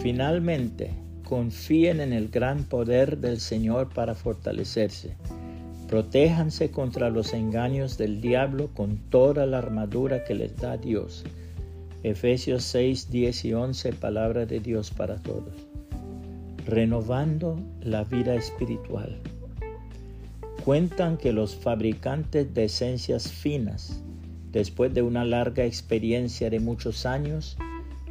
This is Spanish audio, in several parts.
Finalmente, confíen en el gran poder del Señor para fortalecerse. Protéjanse contra los engaños del diablo con toda la armadura que les da Dios. Efesios 6, 10 y 11, palabra de Dios para todos. Renovando la vida espiritual. Cuentan que los fabricantes de esencias finas, después de una larga experiencia de muchos años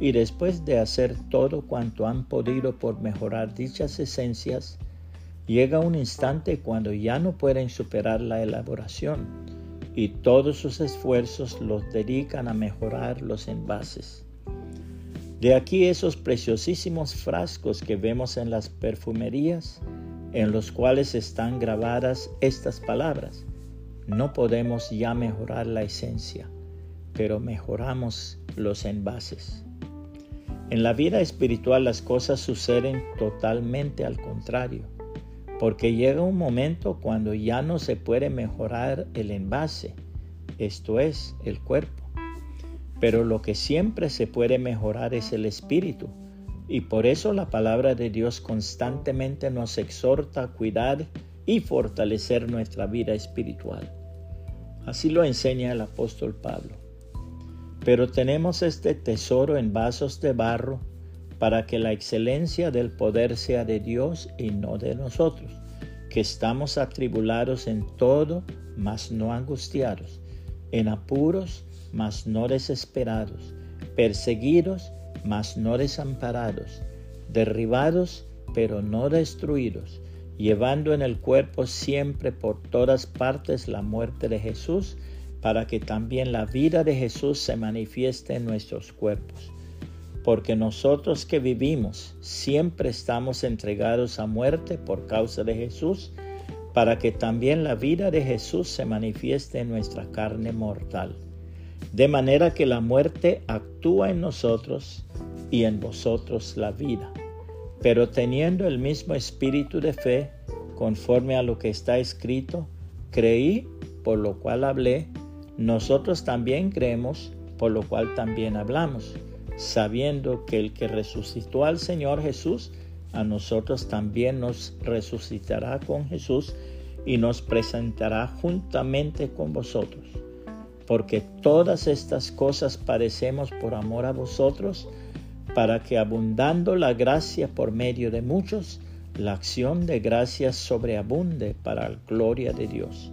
y después de hacer todo cuanto han podido por mejorar dichas esencias, llega un instante cuando ya no pueden superar la elaboración y todos sus esfuerzos los dedican a mejorar los envases. De aquí esos preciosísimos frascos que vemos en las perfumerías en los cuales están grabadas estas palabras. No podemos ya mejorar la esencia, pero mejoramos los envases. En la vida espiritual las cosas suceden totalmente al contrario, porque llega un momento cuando ya no se puede mejorar el envase, esto es, el cuerpo. Pero lo que siempre se puede mejorar es el espíritu y por eso la palabra de Dios constantemente nos exhorta a cuidar y fortalecer nuestra vida espiritual. Así lo enseña el apóstol Pablo. Pero tenemos este tesoro en vasos de barro para que la excelencia del poder sea de Dios y no de nosotros, que estamos atribulados en todo, mas no angustiados, en apuros, mas no desesperados, perseguidos, mas no desamparados, derribados, pero no destruidos, llevando en el cuerpo siempre por todas partes la muerte de Jesús, para que también la vida de Jesús se manifieste en nuestros cuerpos. Porque nosotros que vivimos siempre estamos entregados a muerte por causa de Jesús, para que también la vida de Jesús se manifieste en nuestra carne mortal de manera que la muerte actúa en nosotros y en vosotros la vida. Pero teniendo el mismo espíritu de fe, conforme a lo que está escrito, creí, por lo cual hablé, nosotros también creemos, por lo cual también hablamos, sabiendo que el que resucitó al Señor Jesús, a nosotros también nos resucitará con Jesús y nos presentará juntamente con vosotros porque todas estas cosas padecemos por amor a vosotros, para que abundando la gracia por medio de muchos, la acción de gracias sobreabunde para la gloria de Dios.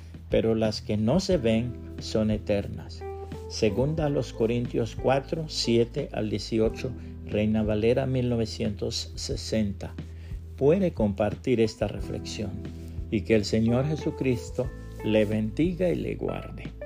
pero las que no se ven son eternas. Segunda a los Corintios 4, 7 al 18, Reina Valera 1960. Puede compartir esta reflexión y que el Señor Jesucristo le bendiga y le guarde.